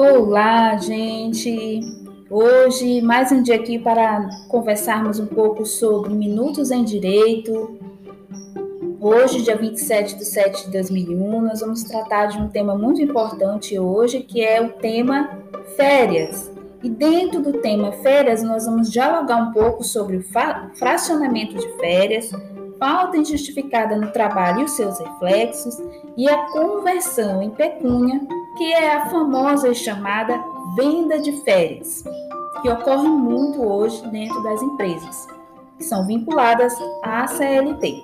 Olá, gente! Hoje, mais um dia aqui para conversarmos um pouco sobre minutos em direito. Hoje, dia 27 de 7 de 2001, nós vamos tratar de um tema muito importante hoje, que é o tema férias. E dentro do tema férias, nós vamos dialogar um pouco sobre o fracionamento de férias, falta injustificada no trabalho e os seus reflexos, e a conversão em pecúnia, que é a famosa e chamada venda de férias, que ocorre muito hoje dentro das empresas, que são vinculadas à CLT.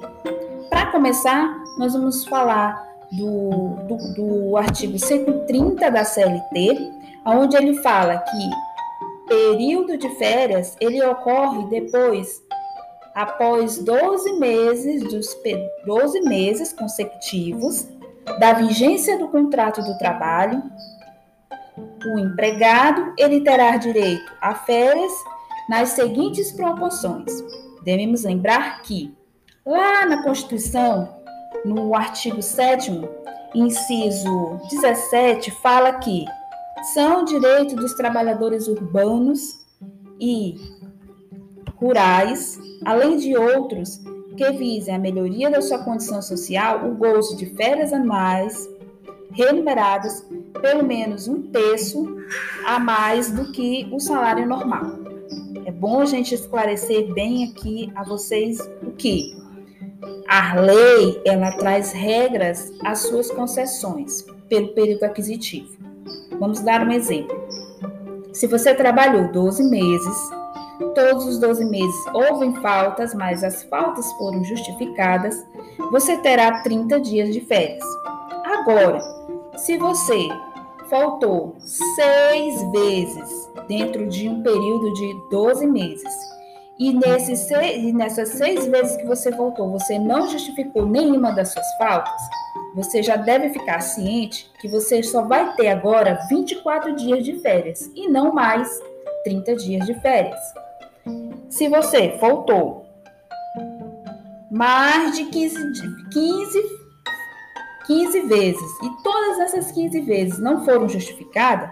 Para começar, nós vamos falar do, do, do artigo 130 da CLT, onde ele fala que período de férias ele ocorre depois após 12 meses dos 12 meses consecutivos da vigência do contrato do trabalho, o empregado ele terá direito a férias nas seguintes proporções. Devemos lembrar que lá na Constituição, no artigo 7 inciso 17, fala que são direitos dos trabalhadores urbanos e rurais, além de outros que visem a melhoria da sua condição social, o gozo de férias anuais remuneradas pelo menos um terço a mais do que o salário normal. É bom a gente esclarecer bem aqui a vocês o que a lei ela traz regras às suas concessões pelo período aquisitivo. Vamos dar um exemplo. Se você trabalhou 12 meses, todos os 12 meses houve faltas, mas as faltas foram justificadas, você terá 30 dias de férias. Agora, se você faltou seis vezes dentro de um período de 12 meses e nesses seis, nessas seis vezes que você voltou, você não justificou nenhuma das suas faltas, você já deve ficar ciente que você só vai ter agora 24 dias de férias e não mais 30 dias de férias. Se você faltou mais de 15, 15, 15 vezes e todas essas 15 vezes não foram justificadas,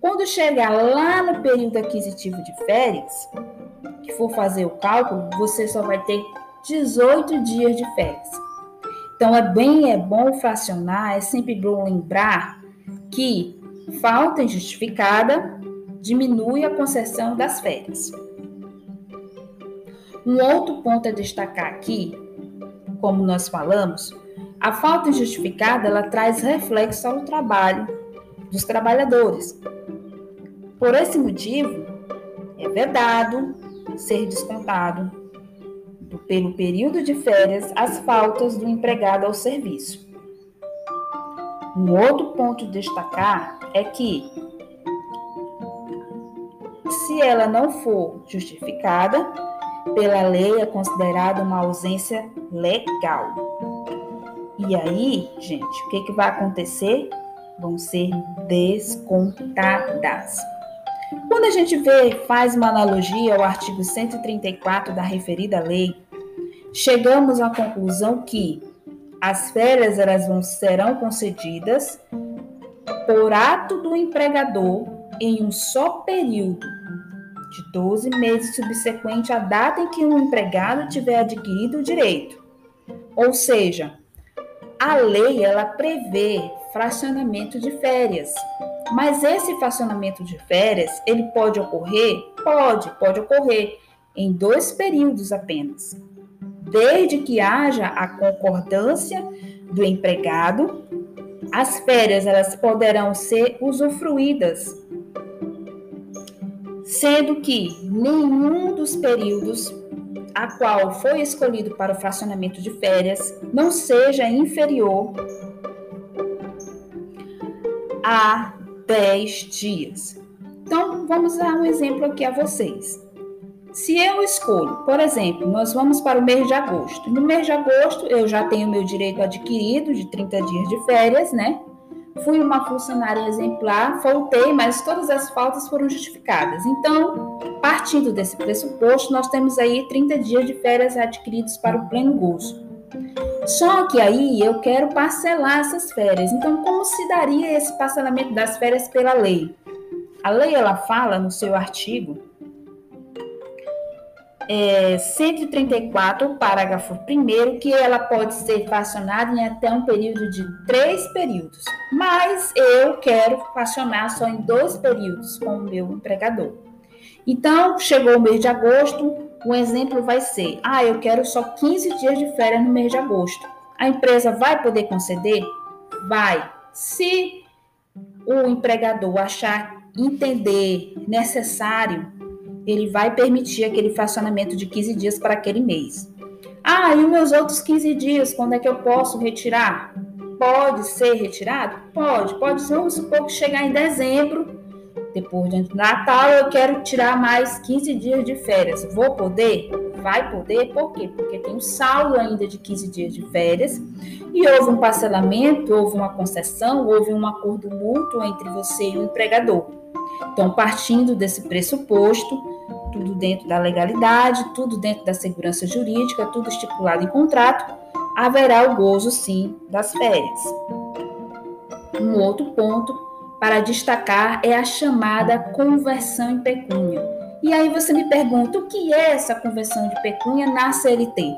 quando chegar lá no período aquisitivo de férias, que for fazer o cálculo, você só vai ter 18 dias de férias. Então é bem é bom fracionar, é sempre bom lembrar que falta injustificada diminui a concessão das férias. Um outro ponto a destacar aqui, como nós falamos, a falta injustificada ela traz reflexo ao trabalho dos trabalhadores. Por esse motivo, é vedado ser descontado do, pelo período de férias as faltas do empregado ao serviço. Um outro ponto a destacar é que, se ela não for justificada, pela lei é considerada uma ausência legal. E aí, gente, o que, que vai acontecer? Vão ser descontadas. Quando a gente vê, faz uma analogia ao artigo 134 da referida lei, chegamos à conclusão que as férias elas vão, serão concedidas por ato do empregador em um só período de 12 meses subsequente à data em que o empregado tiver adquirido o direito. Ou seja, a lei ela prevê fracionamento de férias. Mas esse fracionamento de férias, ele pode ocorrer? Pode, pode ocorrer em dois períodos apenas. Desde que haja a concordância do empregado, as férias elas poderão ser usufruídas sendo que nenhum dos períodos a qual foi escolhido para o fracionamento de férias não seja inferior a 10 dias. Então, vamos dar um exemplo aqui a vocês. Se eu escolho, por exemplo, nós vamos para o mês de agosto. No mês de agosto, eu já tenho meu direito adquirido de 30 dias de férias, né? Fui uma funcionária exemplar, faltei, mas todas as faltas foram justificadas. Então, partindo desse pressuposto, nós temos aí 30 dias de férias adquiridos para o pleno gozo. Só que aí eu quero parcelar essas férias. Então, como se daria esse parcelamento das férias pela lei? A lei ela fala no seu artigo é, 134, parágrafo 1, que ela pode ser fracionada em até um período de três períodos. Mas eu quero fracionar só em dois períodos com o meu empregador. Então, chegou o mês de agosto, o exemplo vai ser: ah, eu quero só 15 dias de férias no mês de agosto. A empresa vai poder conceder? Vai. Se o empregador achar, entender necessário, ele vai permitir aquele fracionamento de 15 dias para aquele mês. Ah, e os meus outros 15 dias, quando é que eu posso retirar? Pode ser retirado? Pode. Pode, vamos supor que chegar em dezembro, depois de Natal, eu quero tirar mais 15 dias de férias. Vou poder? Vai poder, por quê? Porque tem um saldo ainda de 15 dias de férias e houve um parcelamento, houve uma concessão, houve um acordo mútuo entre você e o empregador. Então, partindo desse pressuposto, tudo dentro da legalidade, tudo dentro da segurança jurídica, tudo estipulado em contrato, haverá o gozo sim das férias. Um outro ponto para destacar é a chamada conversão em pecúnia. E aí você me pergunta, o que é essa conversão de pecúnia na CLT?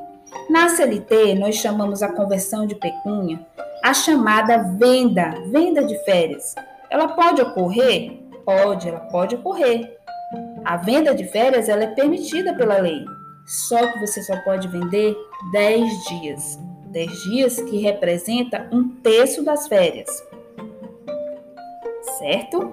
Na CLT, nós chamamos a conversão de pecúnia a chamada venda, venda de férias. Ela pode ocorrer? Pode, ela pode ocorrer. A venda de férias ela é permitida pela lei, só que você só pode vender 10 dias. 10 dias que representa um terço das férias. Certo?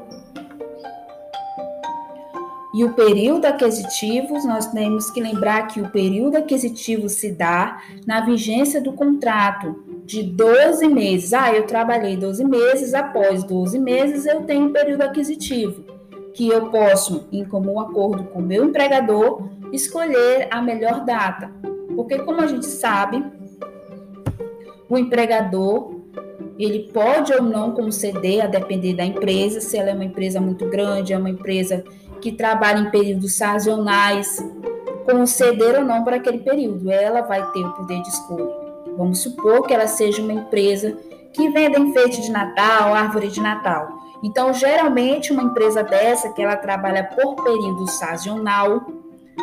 E o período aquisitivo, nós temos que lembrar que o período aquisitivo se dá na vigência do contrato de 12 meses. Ah, eu trabalhei 12 meses, após 12 meses eu tenho período aquisitivo, que eu posso, em comum acordo com o meu empregador, escolher a melhor data. Porque como a gente sabe, o empregador ele pode ou não conceder, a depender da empresa, se ela é uma empresa muito grande, é uma empresa que trabalha em períodos sazonais, conceder ou não para aquele período. Ela vai ter o poder de escolha. Vamos supor que ela seja uma empresa que venda enfeite de Natal, árvore de Natal. Então, geralmente, uma empresa dessa, que ela trabalha por período sazonal,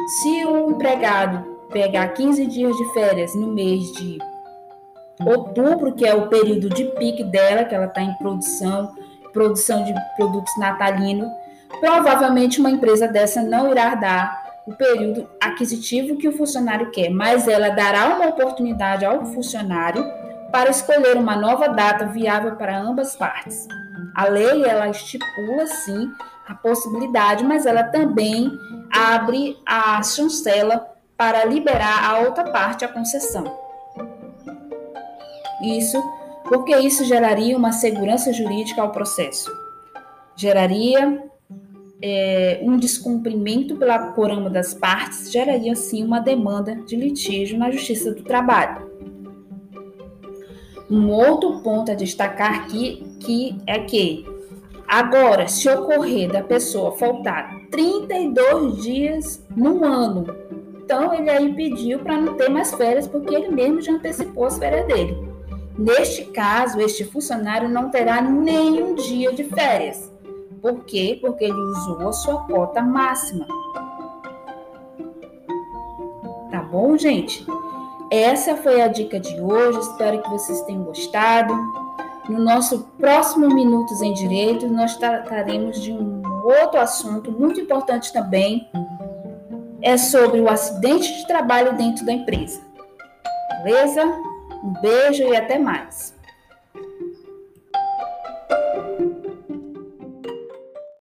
se o empregado pegar 15 dias de férias no mês de outubro, que é o período de pique dela, que ela está em produção, produção de produtos natalinos, Provavelmente uma empresa dessa não irá dar o período aquisitivo que o funcionário quer, mas ela dará uma oportunidade ao funcionário para escolher uma nova data viável para ambas partes. A lei ela estipula sim a possibilidade, mas ela também abre a chancela para liberar a outra parte a concessão. Isso porque isso geraria uma segurança jurídica ao processo. Geraria é, um descumprimento pela, por uma das partes geraria, assim, uma demanda de litígio na Justiça do Trabalho. Um outro ponto a destacar aqui que é que, agora, se ocorrer da pessoa faltar 32 dias no ano, então ele aí pediu para não ter mais férias, porque ele mesmo já antecipou as férias dele. Neste caso, este funcionário não terá nenhum dia de férias por quê? Porque ele usou a sua cota máxima. Tá bom, gente? Essa foi a dica de hoje. Espero que vocês tenham gostado. No nosso próximo Minutos em Direito, nós trataremos de um outro assunto muito importante também. É sobre o acidente de trabalho dentro da empresa. Beleza? Um beijo e até mais.